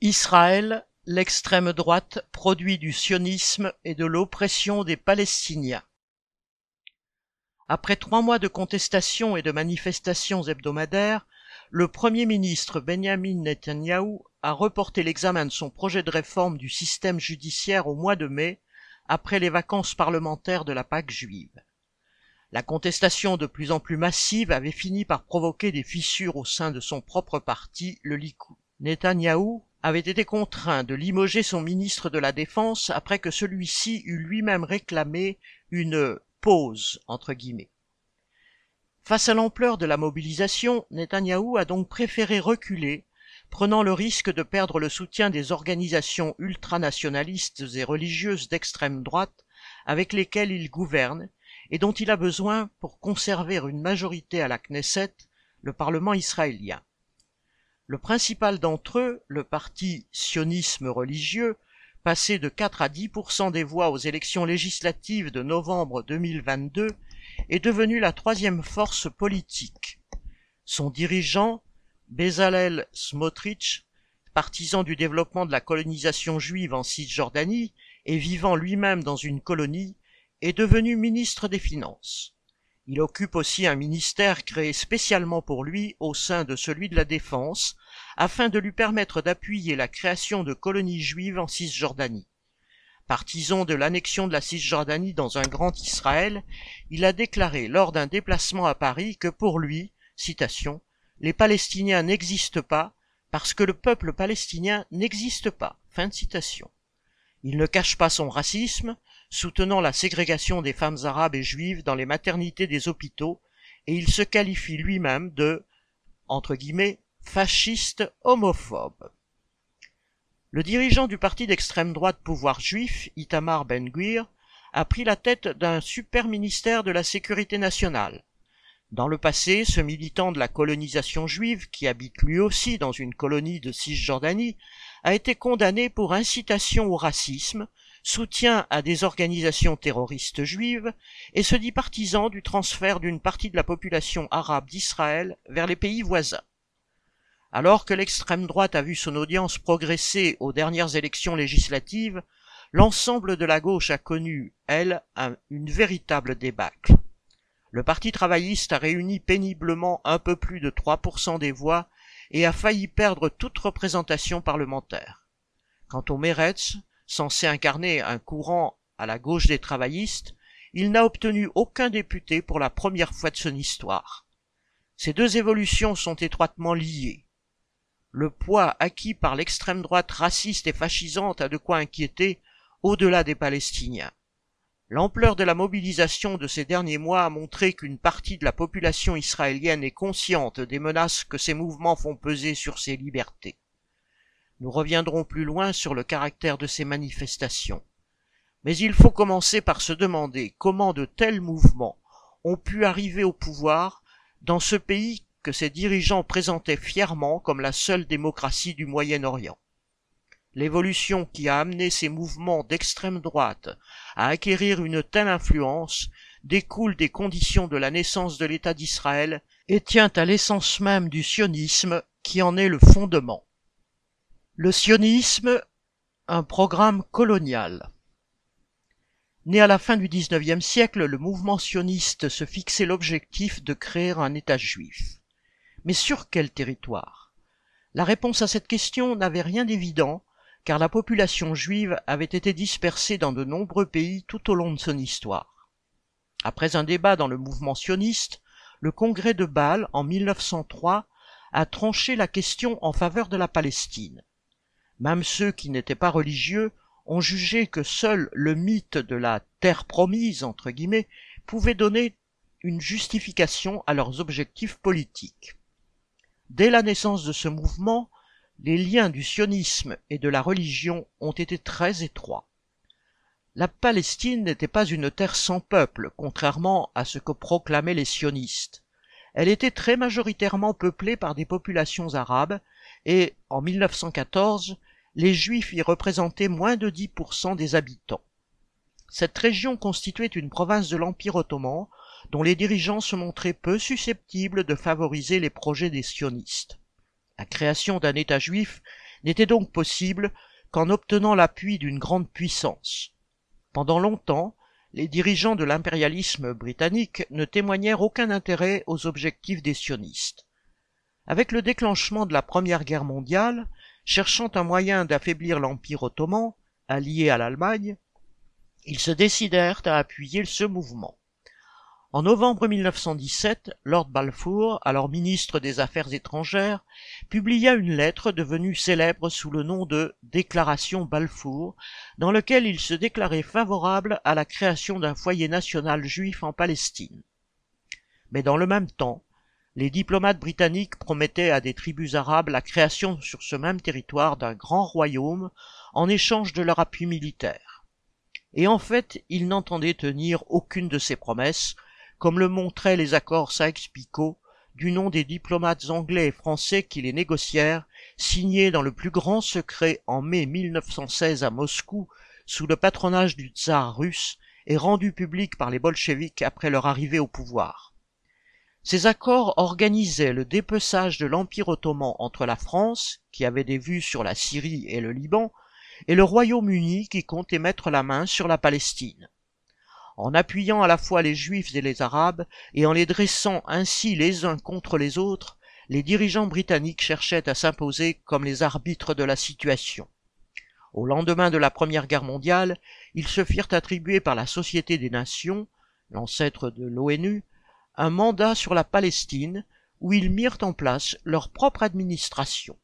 Israël, l'extrême droite, produit du sionisme et de l'oppression des Palestiniens. Après trois mois de contestations et de manifestations hebdomadaires, le Premier ministre Benjamin Netanyahou a reporté l'examen de son projet de réforme du système judiciaire au mois de mai, après les vacances parlementaires de la Pâque juive. La contestation de plus en plus massive avait fini par provoquer des fissures au sein de son propre parti, le Likoud. Netanyahou avait été contraint de limoger son ministre de la Défense après que celui-ci eut lui-même réclamé une pause entre guillemets. Face à l'ampleur de la mobilisation, Netanyahou a donc préféré reculer, prenant le risque de perdre le soutien des organisations ultranationalistes et religieuses d'extrême droite avec lesquelles il gouverne et dont il a besoin pour conserver une majorité à la Knesset, le Parlement israélien. Le principal d'entre eux, le parti sionisme religieux, passé de 4 à 10 des voix aux élections législatives de novembre 2022, est devenu la troisième force politique. Son dirigeant, Bezalel Smotrich, partisan du développement de la colonisation juive en Cisjordanie et vivant lui-même dans une colonie, est devenu ministre des Finances. Il occupe aussi un ministère créé spécialement pour lui au sein de celui de la Défense, afin de lui permettre d'appuyer la création de colonies juives en Cisjordanie. Partisan de l'annexion de la Cisjordanie dans un grand Israël, il a déclaré lors d'un déplacement à Paris que pour lui, citation, les Palestiniens n'existent pas parce que le peuple palestinien n'existe pas. Fin citation. Il ne cache pas son racisme, soutenant la ségrégation des femmes arabes et juives dans les maternités des hôpitaux, et il se qualifie lui-même de, entre guillemets, fasciste homophobe. Le dirigeant du parti d'extrême droite pouvoir juif, Itamar Ben-Gvir, a pris la tête d'un super ministère de la sécurité nationale. Dans le passé, ce militant de la colonisation juive, qui habite lui aussi dans une colonie de Cisjordanie, a été condamné pour incitation au racisme, soutien à des organisations terroristes juives et se dit partisan du transfert d'une partie de la population arabe d'Israël vers les pays voisins. Alors que l'extrême droite a vu son audience progresser aux dernières élections législatives, l'ensemble de la gauche a connu, elle, une véritable débâcle. Le Parti travailliste a réuni péniblement un peu plus de 3% des voix et a failli perdre toute représentation parlementaire. Quant au Meretz, censé incarner un courant à la gauche des travaillistes, il n'a obtenu aucun député pour la première fois de son histoire. Ces deux évolutions sont étroitement liées. Le poids acquis par l'extrême droite raciste et fascisante a de quoi inquiéter au-delà des Palestiniens. L'ampleur de la mobilisation de ces derniers mois a montré qu'une partie de la population israélienne est consciente des menaces que ces mouvements font peser sur ses libertés. Nous reviendrons plus loin sur le caractère de ces manifestations. Mais il faut commencer par se demander comment de tels mouvements ont pu arriver au pouvoir dans ce pays que ses dirigeants présentaient fièrement comme la seule démocratie du Moyen-Orient. L'évolution qui a amené ces mouvements d'extrême droite à acquérir une telle influence découle des conditions de la naissance de l'État d'Israël et tient à l'essence même du sionisme qui en est le fondement. Le sionisme, un programme colonial. Né à la fin du XIXe siècle, le mouvement sioniste se fixait l'objectif de créer un État juif. Mais sur quel territoire? La réponse à cette question n'avait rien d'évident, car la population juive avait été dispersée dans de nombreux pays tout au long de son histoire. Après un débat dans le mouvement sioniste, le congrès de Bâle, en 1903, a tranché la question en faveur de la Palestine. Même ceux qui n'étaient pas religieux ont jugé que seul le mythe de la terre promise, entre guillemets, pouvait donner une justification à leurs objectifs politiques. Dès la naissance de ce mouvement, les liens du sionisme et de la religion ont été très étroits. La Palestine n'était pas une terre sans peuple, contrairement à ce que proclamaient les sionistes. Elle était très majoritairement peuplée par des populations arabes et, en 1914, les Juifs y représentaient moins de 10% des habitants. Cette région constituait une province de l'Empire ottoman, dont les dirigeants se montraient peu susceptibles de favoriser les projets des sionistes. La création d'un État juif n'était donc possible qu'en obtenant l'appui d'une grande puissance. Pendant longtemps, les dirigeants de l'impérialisme britannique ne témoignèrent aucun intérêt aux objectifs des sionistes. Avec le déclenchement de la Première Guerre mondiale, cherchant un moyen d'affaiblir l'Empire ottoman, allié à l'Allemagne, ils se décidèrent à appuyer ce mouvement. En novembre 1917, Lord Balfour, alors ministre des Affaires étrangères, publia une lettre devenue célèbre sous le nom de Déclaration Balfour, dans lequel il se déclarait favorable à la création d'un foyer national juif en Palestine. Mais dans le même temps, les diplomates britanniques promettaient à des tribus arabes la création sur ce même territoire d'un grand royaume en échange de leur appui militaire. Et en fait, ils n'entendaient tenir aucune de ces promesses, comme le montraient les accords Sykes-Picot, du nom des diplomates anglais et français qui les négocièrent, signés dans le plus grand secret en mai 1916 à Moscou, sous le patronage du tsar russe, et rendus publics par les bolcheviks après leur arrivée au pouvoir. Ces accords organisaient le dépeçage de l'Empire ottoman entre la France, qui avait des vues sur la Syrie et le Liban, et le Royaume-Uni qui comptait mettre la main sur la Palestine en appuyant à la fois les juifs et les arabes, et en les dressant ainsi les uns contre les autres, les dirigeants britanniques cherchaient à s'imposer comme les arbitres de la situation. Au lendemain de la Première Guerre mondiale, ils se firent attribuer par la Société des Nations, l'ancêtre de l'ONU, un mandat sur la Palestine, où ils mirent en place leur propre administration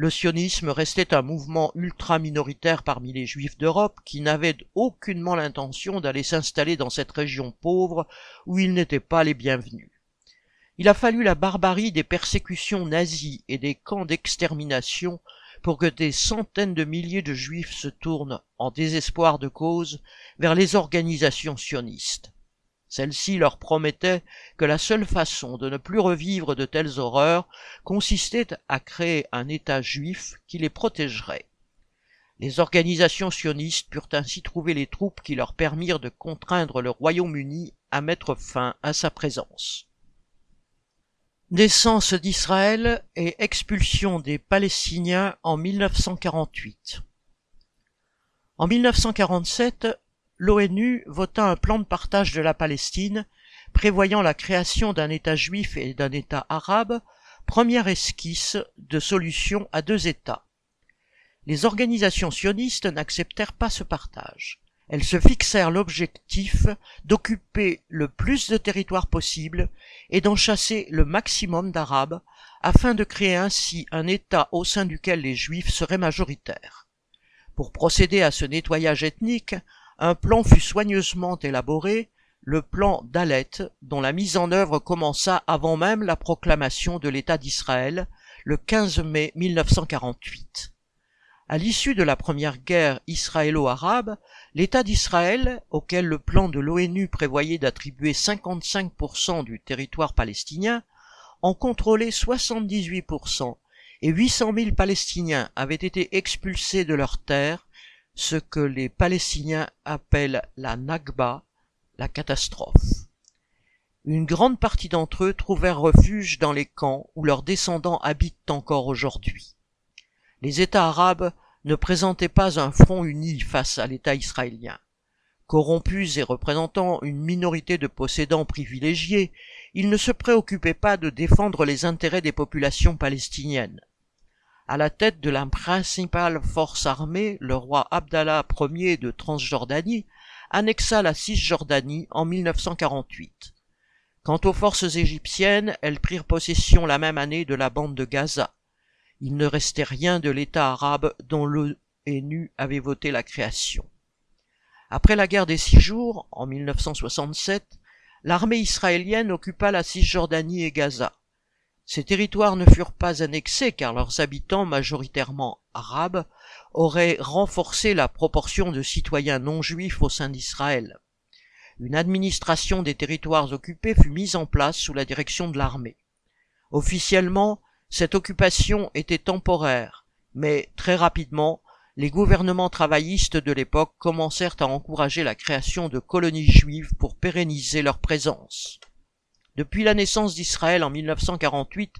le sionisme restait un mouvement ultra-minoritaire parmi les juifs d'Europe qui n'avaient aucunement l'intention d'aller s'installer dans cette région pauvre où ils n'étaient pas les bienvenus. Il a fallu la barbarie des persécutions nazies et des camps d'extermination pour que des centaines de milliers de juifs se tournent, en désespoir de cause, vers les organisations sionistes. Celle-ci leur promettait que la seule façon de ne plus revivre de telles horreurs consistait à créer un État juif qui les protégerait. Les organisations sionistes purent ainsi trouver les troupes qui leur permirent de contraindre le Royaume-Uni à mettre fin à sa présence. Naissance d'Israël et expulsion des Palestiniens en 1948. En 1947, l'ONU vota un plan de partage de la Palestine prévoyant la création d'un État juif et d'un État arabe, première esquisse de solution à deux États. Les organisations sionistes n'acceptèrent pas ce partage. Elles se fixèrent l'objectif d'occuper le plus de territoire possible et d'en chasser le maximum d'Arabes afin de créer ainsi un État au sein duquel les Juifs seraient majoritaires. Pour procéder à ce nettoyage ethnique, un plan fut soigneusement élaboré, le plan d'Alet, dont la mise en œuvre commença avant même la proclamation de l'État d'Israël, le 15 mai 1948. À l'issue de la première guerre israélo-arabe, l'État d'Israël, auquel le plan de l'ONU prévoyait d'attribuer 55% du territoire palestinien, en contrôlait 78%, et 800 000 Palestiniens avaient été expulsés de leurs terres ce que les Palestiniens appellent la Nakba, la catastrophe. Une grande partie d'entre eux trouvèrent refuge dans les camps où leurs descendants habitent encore aujourd'hui. Les États arabes ne présentaient pas un front uni face à l'État israélien. Corrompus et représentant une minorité de possédants privilégiés, ils ne se préoccupaient pas de défendre les intérêts des populations palestiniennes à la tête de la principale force armée, le roi Abdallah Ier de Transjordanie annexa la Cisjordanie en 1948. Quant aux forces égyptiennes, elles prirent possession la même année de la bande de Gaza. Il ne restait rien de l'État arabe dont l'ONU avait voté la création. Après la guerre des six jours, en 1967, l'armée israélienne occupa la Cisjordanie et Gaza. Ces territoires ne furent pas annexés car leurs habitants, majoritairement arabes, auraient renforcé la proportion de citoyens non juifs au sein d'Israël. Une administration des territoires occupés fut mise en place sous la direction de l'armée. Officiellement, cette occupation était temporaire, mais très rapidement, les gouvernements travaillistes de l'époque commencèrent à encourager la création de colonies juives pour pérenniser leur présence. Depuis la naissance d'Israël en 1948,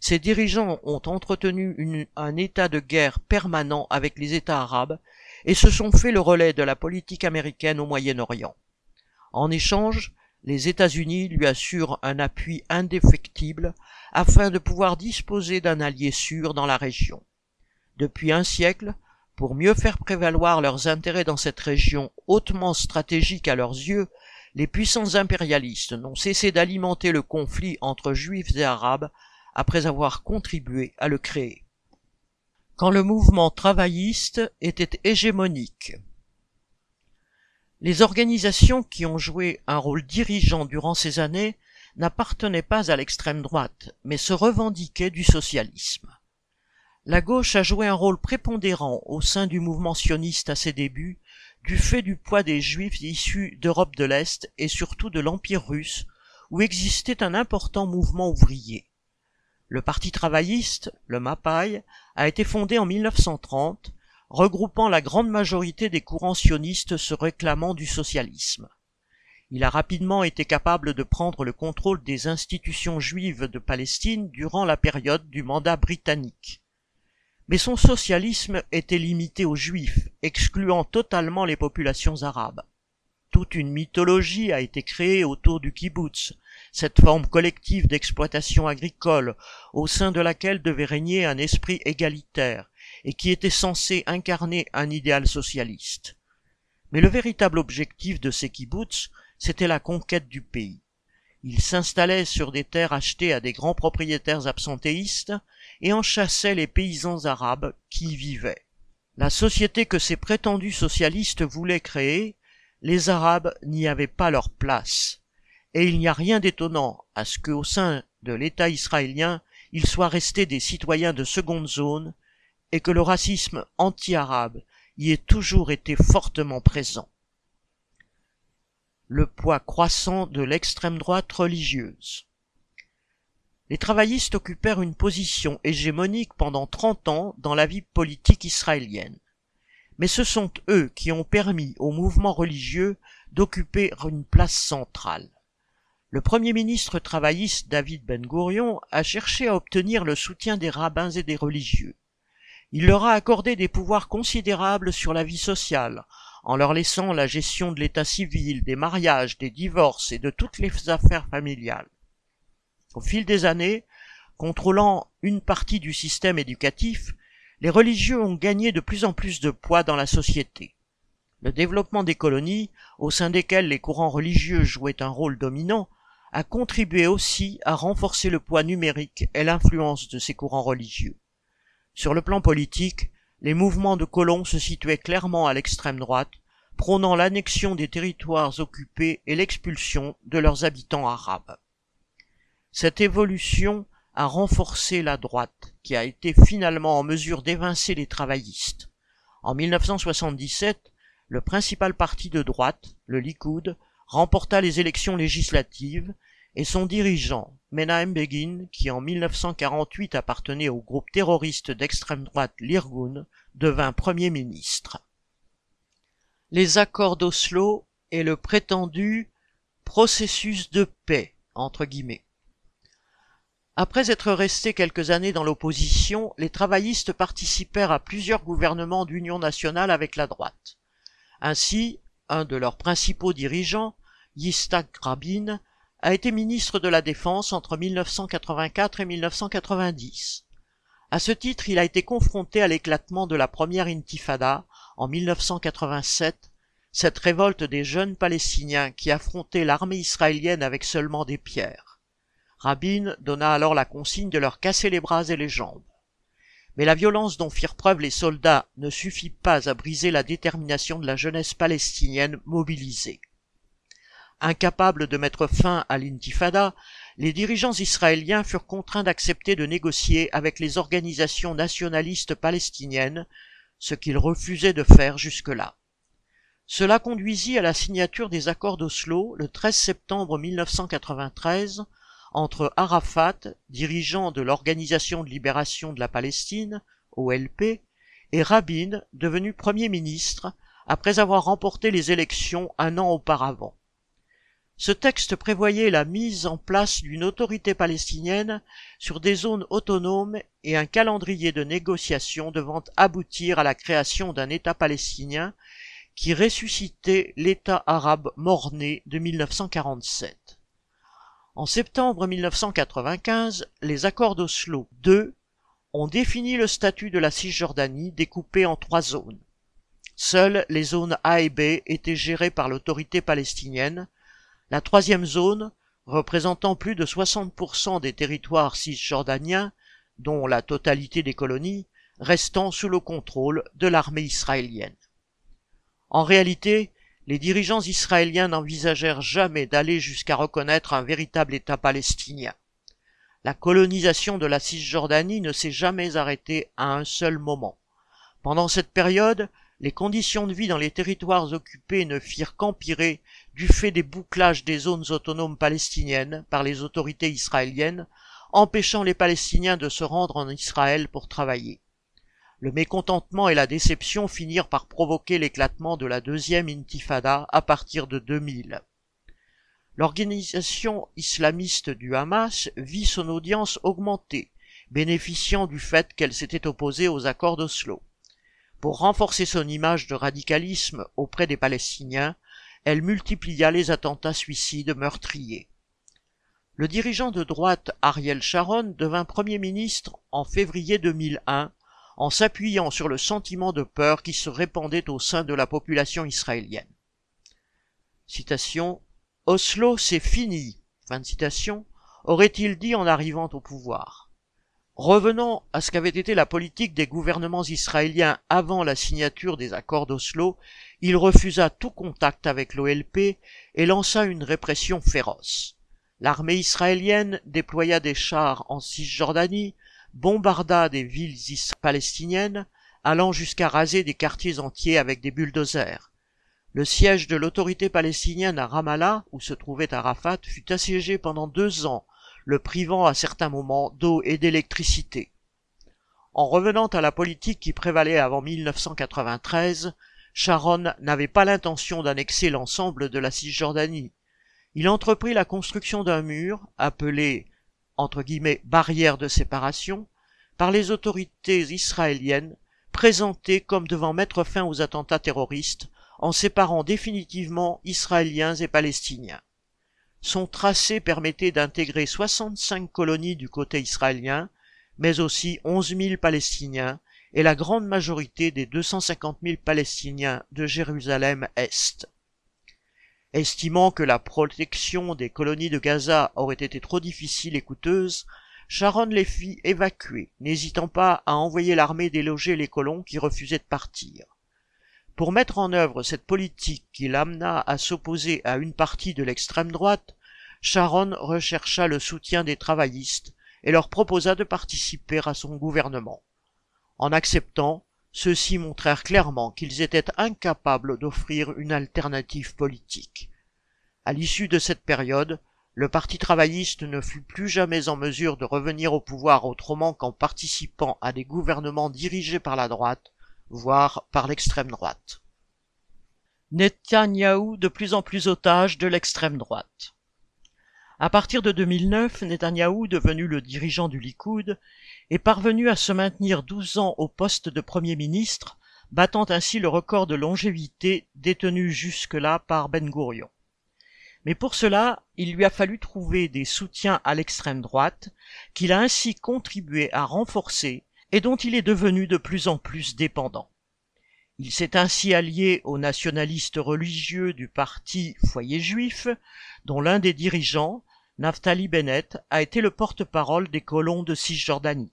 ces dirigeants ont entretenu un état de guerre permanent avec les États arabes et se sont fait le relais de la politique américaine au Moyen-Orient. En échange, les États-Unis lui assurent un appui indéfectible afin de pouvoir disposer d'un allié sûr dans la région. Depuis un siècle, pour mieux faire prévaloir leurs intérêts dans cette région hautement stratégique à leurs yeux, les puissances impérialistes n'ont cessé d'alimenter le conflit entre juifs et arabes après avoir contribué à le créer. Quand le mouvement travailliste était hégémonique, les organisations qui ont joué un rôle dirigeant durant ces années n'appartenaient pas à l'extrême droite, mais se revendiquaient du socialisme. La gauche a joué un rôle prépondérant au sein du mouvement sioniste à ses débuts, du fait du poids des juifs issus d'Europe de l'Est et surtout de l'Empire russe, où existait un important mouvement ouvrier. Le Parti travailliste, le MAPAI, a été fondé en 1930, regroupant la grande majorité des courants sionistes se réclamant du socialisme. Il a rapidement été capable de prendre le contrôle des institutions juives de Palestine durant la période du mandat britannique. Mais son socialisme était limité aux juifs, excluant totalement les populations arabes. Toute une mythologie a été créée autour du kibbutz, cette forme collective d'exploitation agricole au sein de laquelle devait régner un esprit égalitaire et qui était censé incarner un idéal socialiste. Mais le véritable objectif de ces kibbutz, c'était la conquête du pays. Ils s'installaient sur des terres achetées à des grands propriétaires absentéistes et en chassaient les paysans arabes qui y vivaient. La société que ces prétendus socialistes voulaient créer, les Arabes n'y avaient pas leur place et il n'y a rien d'étonnant à ce qu'au sein de l'État israélien, ils soient restés des citoyens de seconde zone et que le racisme anti-arabe y ait toujours été fortement présent. Le poids croissant de l'extrême droite religieuse. Les travaillistes occupèrent une position hégémonique pendant trente ans dans la vie politique israélienne. Mais ce sont eux qui ont permis au mouvement religieux d'occuper une place centrale. Le premier ministre travailliste David Ben Gourion a cherché à obtenir le soutien des rabbins et des religieux. Il leur a accordé des pouvoirs considérables sur la vie sociale, en leur laissant la gestion de l'état civil, des mariages, des divorces et de toutes les affaires familiales. Au fil des années, contrôlant une partie du système éducatif, les religieux ont gagné de plus en plus de poids dans la société. Le développement des colonies, au sein desquelles les courants religieux jouaient un rôle dominant, a contribué aussi à renforcer le poids numérique et l'influence de ces courants religieux. Sur le plan politique, les mouvements de colons se situaient clairement à l'extrême droite, prônant l'annexion des territoires occupés et l'expulsion de leurs habitants arabes. Cette évolution a renforcé la droite, qui a été finalement en mesure d'évincer les travaillistes. En 1977, le principal parti de droite, le Likoud, remporta les élections législatives et son dirigeant, Menahem Begin, qui en 1948 appartenait au groupe terroriste d'extrême droite l'Irgun, devint Premier ministre. Les accords d'Oslo et le prétendu processus de paix, entre guillemets. Après être restés quelques années dans l'opposition, les travaillistes participèrent à plusieurs gouvernements d'union nationale avec la droite. Ainsi, un de leurs principaux dirigeants, Yitzhak Rabin, a été ministre de la Défense entre 1984 et 1990. À ce titre, il a été confronté à l'éclatement de la première intifada en 1987, cette révolte des jeunes Palestiniens qui affrontaient l'armée israélienne avec seulement des pierres. Rabin donna alors la consigne de leur casser les bras et les jambes. Mais la violence dont firent preuve les soldats ne suffit pas à briser la détermination de la jeunesse palestinienne mobilisée. Incapables de mettre fin à l'intifada, les dirigeants israéliens furent contraints d'accepter de négocier avec les organisations nationalistes palestiniennes, ce qu'ils refusaient de faire jusque-là. Cela conduisit à la signature des accords d'Oslo le 13 septembre 1993 entre Arafat, dirigeant de l'Organisation de libération de la Palestine, OLP, et Rabin, devenu Premier ministre, après avoir remporté les élections un an auparavant. Ce texte prévoyait la mise en place d'une autorité palestinienne sur des zones autonomes et un calendrier de négociations devant aboutir à la création d'un État palestinien qui ressuscitait l'État arabe mort-né de 1947. En septembre 1995, les accords d'Oslo II ont défini le statut de la Cisjordanie découpé en trois zones. Seules les zones A et B étaient gérées par l'autorité palestinienne, la troisième zone, représentant plus de 60% des territoires cisjordaniens, dont la totalité des colonies, restant sous le contrôle de l'armée israélienne. En réalité, les dirigeants israéliens n'envisagèrent jamais d'aller jusqu'à reconnaître un véritable État palestinien. La colonisation de la Cisjordanie ne s'est jamais arrêtée à un seul moment. Pendant cette période, les conditions de vie dans les territoires occupés ne firent qu'empirer du fait des bouclages des zones autonomes palestiniennes par les autorités israéliennes, empêchant les Palestiniens de se rendre en Israël pour travailler. Le mécontentement et la déception finirent par provoquer l'éclatement de la deuxième intifada à partir de 2000. L'organisation islamiste du Hamas vit son audience augmenter, bénéficiant du fait qu'elle s'était opposée aux accords d'Oslo. Pour renforcer son image de radicalisme auprès des Palestiniens, elle multiplia les attentats suicides meurtriers. Le dirigeant de droite Ariel Sharon devint Premier ministre en février 2001 en s'appuyant sur le sentiment de peur qui se répandait au sein de la population israélienne. Citation Oslo, c'est fini. Aurait-il dit en arrivant au pouvoir? Revenons à ce qu'avait été la politique des gouvernements israéliens avant la signature des accords d'Oslo, il refusa tout contact avec l'OLP et lança une répression féroce. L'armée israélienne déploya des chars en Cisjordanie, bombarda des villes palestiniennes, allant jusqu'à raser des quartiers entiers avec des bulldozers. Le siège de l'autorité palestinienne à Ramallah, où se trouvait Arafat, fut assiégé pendant deux ans le privant à certains moments d'eau et d'électricité. En revenant à la politique qui prévalait avant 1993, Sharon n'avait pas l'intention d'annexer l'ensemble de la Cisjordanie. Il entreprit la construction d'un mur, appelé entre guillemets barrière de séparation, par les autorités israéliennes, présenté comme devant mettre fin aux attentats terroristes en séparant définitivement Israéliens et Palestiniens. Son tracé permettait d'intégrer 65 colonies du côté israélien, mais aussi 11 000 Palestiniens et la grande majorité des 250 000 Palestiniens de Jérusalem-Est. Estimant que la protection des colonies de Gaza aurait été trop difficile et coûteuse, Sharon les fit évacuer, n'hésitant pas à envoyer l'armée déloger les colons qui refusaient de partir. Pour mettre en œuvre cette politique qui l'amena à s'opposer à une partie de l'extrême droite, Sharon rechercha le soutien des travaillistes et leur proposa de participer à son gouvernement. En acceptant, ceux-ci montrèrent clairement qu'ils étaient incapables d'offrir une alternative politique. À l'issue de cette période, le Parti travailliste ne fut plus jamais en mesure de revenir au pouvoir autrement qu'en participant à des gouvernements dirigés par la droite, voire par l'extrême droite. Netanyahou de plus en plus otage de l'extrême droite. À partir de 2009, Netanyahou, devenu le dirigeant du Likoud, est parvenu à se maintenir 12 ans au poste de Premier ministre, battant ainsi le record de longévité détenu jusque-là par Ben Gurion. Mais pour cela, il lui a fallu trouver des soutiens à l'extrême droite, qu'il a ainsi contribué à renforcer et dont il est devenu de plus en plus dépendant. Il s'est ainsi allié aux nationalistes religieux du parti Foyer juif, dont l'un des dirigeants, Naftali Bennett, a été le porte-parole des colons de Cisjordanie.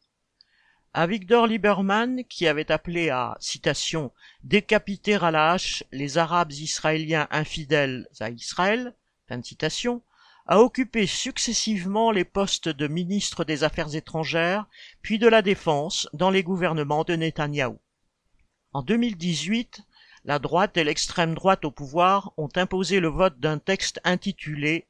À Victor Lieberman, qui avait appelé à, citation, décapiter à la hache les Arabes israéliens infidèles à Israël, fin citation, a occupé successivement les postes de ministre des Affaires étrangères, puis de la Défense dans les gouvernements de Netanyahou. En 2018, la droite et l'extrême droite au pouvoir ont imposé le vote d'un texte intitulé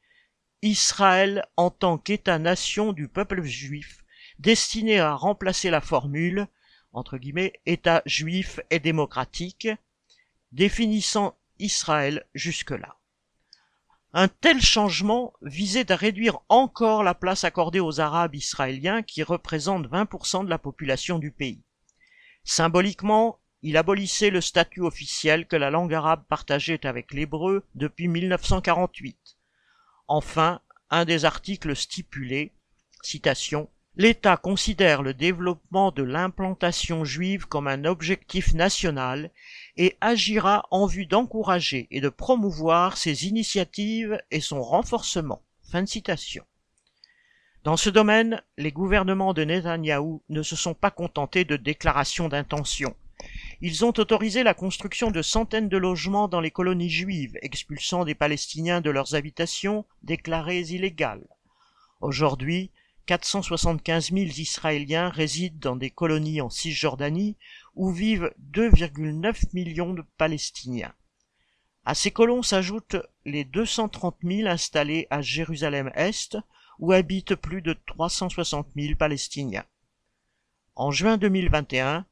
Israël en tant qu'État-nation du peuple juif, destiné à remplacer la formule entre guillemets État juif et démocratique, définissant Israël jusque-là. Un tel changement visait à réduire encore la place accordée aux Arabes israéliens qui représentent 20% de la population du pays. Symboliquement, il abolissait le statut officiel que la langue arabe partageait avec l'hébreu depuis 1948. Enfin, un des articles stipulait, citation, L'État considère le développement de l'implantation juive comme un objectif national et agira en vue d'encourager et de promouvoir ses initiatives et son renforcement. Fin de citation. Dans ce domaine, les gouvernements de Netanyahou ne se sont pas contentés de déclarations d'intention. Ils ont autorisé la construction de centaines de logements dans les colonies juives, expulsant des Palestiniens de leurs habitations déclarées illégales. Aujourd'hui, 475 000 Israéliens résident dans des colonies en Cisjordanie où vivent 2,9 millions de Palestiniens. À ces colons s'ajoutent les 230 000 installés à Jérusalem-Est où habitent plus de 360 000 Palestiniens. En juin 2021,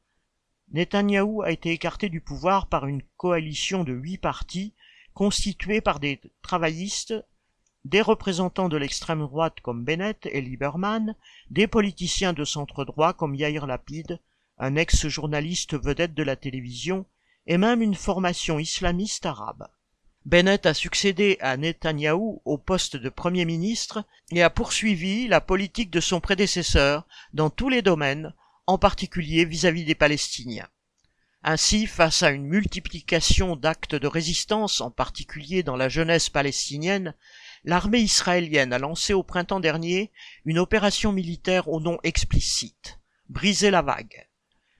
Netanyahou a été écarté du pouvoir par une coalition de huit partis constituée par des travaillistes des représentants de l'extrême droite comme Bennett et Lieberman, des politiciens de centre droit comme Yair Lapid, un ex-journaliste vedette de la télévision, et même une formation islamiste arabe. Bennett a succédé à Netanyahou au poste de Premier ministre et a poursuivi la politique de son prédécesseur dans tous les domaines, en particulier vis-à-vis -vis des Palestiniens. Ainsi, face à une multiplication d'actes de résistance, en particulier dans la jeunesse palestinienne, l'armée israélienne a lancé au printemps dernier une opération militaire au nom explicite, briser la vague.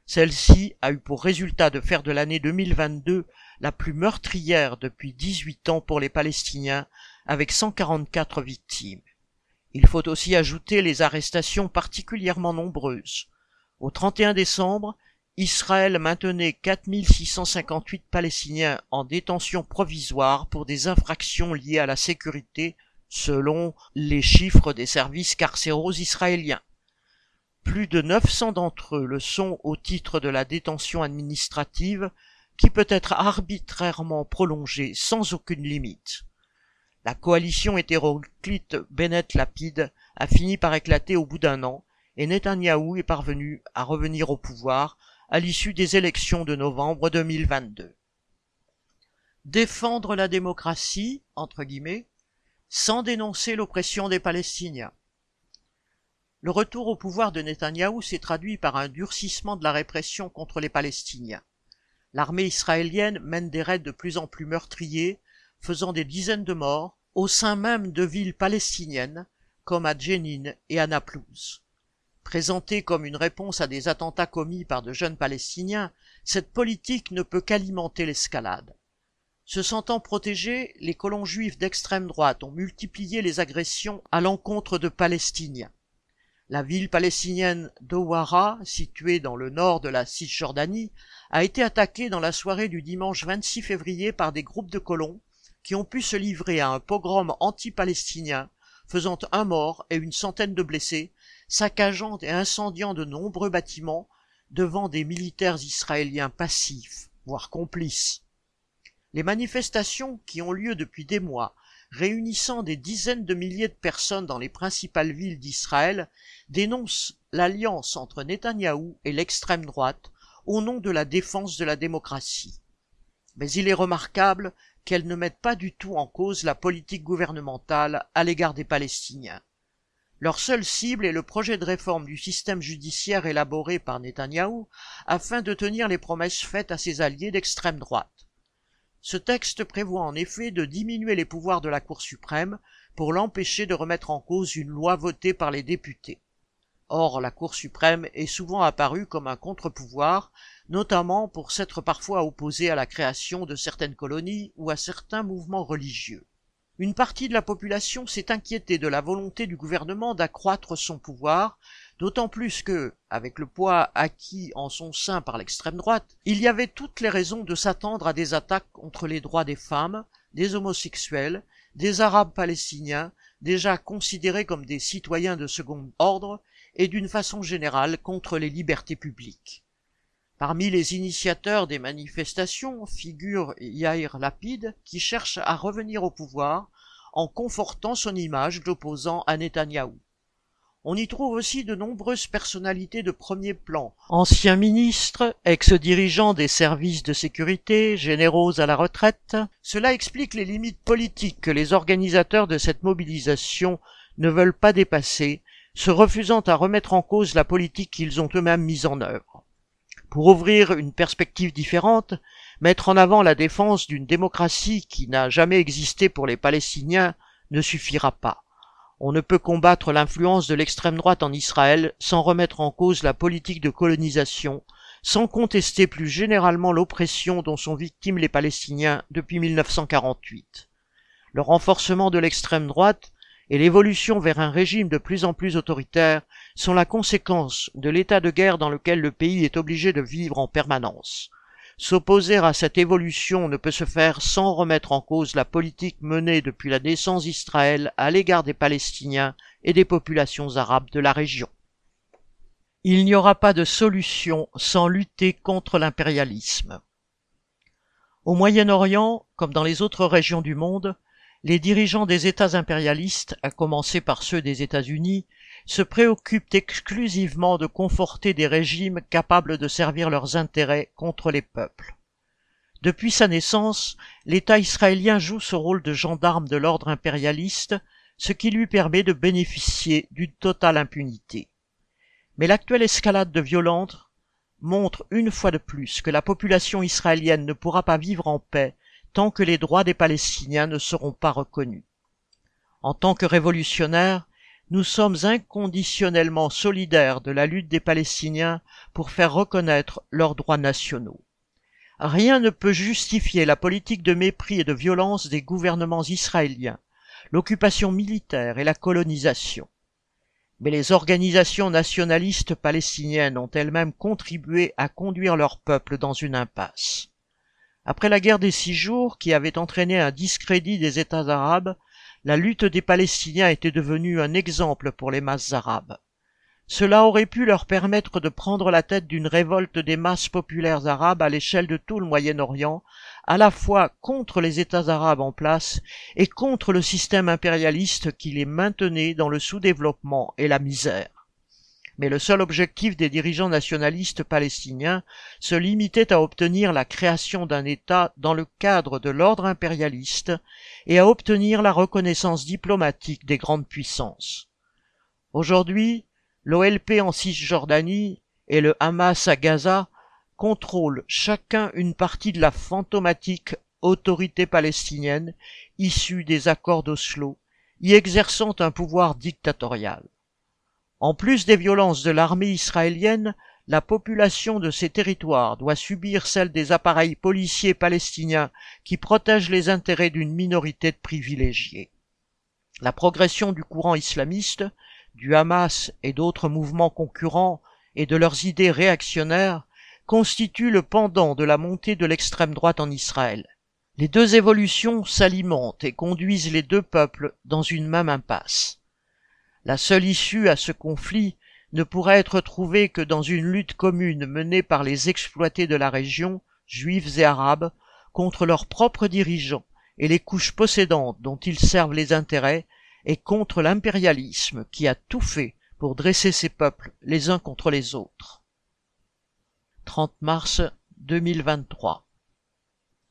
Celle-ci a eu pour résultat de faire de l'année 2022 la plus meurtrière depuis 18 ans pour les Palestiniens, avec 144 victimes. Il faut aussi ajouter les arrestations particulièrement nombreuses. Au 31 décembre, Israël maintenait 4658 Palestiniens en détention provisoire pour des infractions liées à la sécurité, selon les chiffres des services carcéraux israéliens. Plus de 900 d'entre eux le sont au titre de la détention administrative qui peut être arbitrairement prolongée sans aucune limite. La coalition hétéroclite Bennett-Lapide a fini par éclater au bout d'un an et Netanyahou est parvenu à revenir au pouvoir à l'issue des élections de novembre 2022. Défendre la démocratie, entre guillemets, sans dénoncer l'oppression des Palestiniens. Le retour au pouvoir de Netanyahou s'est traduit par un durcissement de la répression contre les Palestiniens. L'armée israélienne mène des raids de plus en plus meurtriers, faisant des dizaines de morts, au sein même de villes palestiniennes, comme à Jenin et à Naplouse. Présentée comme une réponse à des attentats commis par de jeunes Palestiniens, cette politique ne peut qu'alimenter l'escalade. Se sentant protégés, les colons juifs d'extrême droite ont multiplié les agressions à l'encontre de Palestiniens. La ville palestinienne d'Owara, située dans le nord de la Cisjordanie, a été attaquée dans la soirée du dimanche 26 février par des groupes de colons qui ont pu se livrer à un pogrom anti-palestinien, faisant un mort et une centaine de blessés saccageant et incendiant de nombreux bâtiments devant des militaires israéliens passifs, voire complices. Les manifestations qui ont lieu depuis des mois, réunissant des dizaines de milliers de personnes dans les principales villes d'Israël, dénoncent l'alliance entre Netanyahou et l'extrême droite au nom de la défense de la démocratie. Mais il est remarquable qu'elles ne mettent pas du tout en cause la politique gouvernementale à l'égard des Palestiniens. Leur seule cible est le projet de réforme du système judiciaire élaboré par Netanyahou afin de tenir les promesses faites à ses alliés d'extrême droite. Ce texte prévoit en effet de diminuer les pouvoirs de la Cour suprême pour l'empêcher de remettre en cause une loi votée par les députés. Or, la Cour suprême est souvent apparue comme un contre-pouvoir, notamment pour s'être parfois opposée à la création de certaines colonies ou à certains mouvements religieux. Une partie de la population s'est inquiétée de la volonté du gouvernement d'accroître son pouvoir, d'autant plus que, avec le poids acquis en son sein par l'extrême droite, il y avait toutes les raisons de s'attendre à des attaques contre les droits des femmes, des homosexuels, des arabes palestiniens, déjà considérés comme des citoyens de second ordre, et d'une façon générale contre les libertés publiques. Parmi les initiateurs des manifestations figure Yair Lapid, qui cherche à revenir au pouvoir en confortant son image d'opposant à Netanyahou. On y trouve aussi de nombreuses personnalités de premier plan, anciens ministres, ex-dirigeants des services de sécurité, généraux à la retraite. Cela explique les limites politiques que les organisateurs de cette mobilisation ne veulent pas dépasser, se refusant à remettre en cause la politique qu'ils ont eux-mêmes mise en œuvre. Pour ouvrir une perspective différente, mettre en avant la défense d'une démocratie qui n'a jamais existé pour les Palestiniens ne suffira pas. On ne peut combattre l'influence de l'extrême droite en Israël sans remettre en cause la politique de colonisation, sans contester plus généralement l'oppression dont sont victimes les Palestiniens depuis 1948. Le renforcement de l'extrême droite et l'évolution vers un régime de plus en plus autoritaire sont la conséquence de l'état de guerre dans lequel le pays est obligé de vivre en permanence. S'opposer à cette évolution ne peut se faire sans remettre en cause la politique menée depuis la naissance d'Israël à l'égard des Palestiniens et des populations arabes de la région. Il n'y aura pas de solution sans lutter contre l'impérialisme. Au Moyen-Orient, comme dans les autres régions du monde, les dirigeants des États impérialistes, à commencer par ceux des États-Unis, se préoccupent exclusivement de conforter des régimes capables de servir leurs intérêts contre les peuples. Depuis sa naissance, l'État israélien joue ce rôle de gendarme de l'ordre impérialiste, ce qui lui permet de bénéficier d'une totale impunité. Mais l'actuelle escalade de violence montre une fois de plus que la population israélienne ne pourra pas vivre en paix tant que les droits des Palestiniens ne seront pas reconnus. En tant que révolutionnaires, nous sommes inconditionnellement solidaires de la lutte des Palestiniens pour faire reconnaître leurs droits nationaux. Rien ne peut justifier la politique de mépris et de violence des gouvernements israéliens, l'occupation militaire et la colonisation. Mais les organisations nationalistes palestiniennes ont elles-mêmes contribué à conduire leur peuple dans une impasse. Après la guerre des six jours qui avait entraîné un discrédit des États arabes, la lutte des Palestiniens était devenue un exemple pour les masses arabes. Cela aurait pu leur permettre de prendre la tête d'une révolte des masses populaires arabes à l'échelle de tout le Moyen-Orient, à la fois contre les États arabes en place et contre le système impérialiste qui les maintenait dans le sous-développement et la misère mais le seul objectif des dirigeants nationalistes palestiniens se limitait à obtenir la création d'un État dans le cadre de l'ordre impérialiste et à obtenir la reconnaissance diplomatique des grandes puissances. Aujourd'hui, l'OLP en Cisjordanie et le Hamas à Gaza contrôlent chacun une partie de la fantomatique autorité palestinienne issue des accords d'Oslo, y exerçant un pouvoir dictatorial. En plus des violences de l'armée israélienne, la population de ces territoires doit subir celle des appareils policiers palestiniens qui protègent les intérêts d'une minorité de privilégiés. La progression du courant islamiste, du Hamas et d'autres mouvements concurrents et de leurs idées réactionnaires constitue le pendant de la montée de l'extrême droite en Israël. Les deux évolutions s'alimentent et conduisent les deux peuples dans une même impasse. La seule issue à ce conflit ne pourra être trouvée que dans une lutte commune menée par les exploités de la région, juifs et arabes, contre leurs propres dirigeants et les couches possédantes dont ils servent les intérêts, et contre l'impérialisme qui a tout fait pour dresser ces peuples les uns contre les autres. 30 mars 2023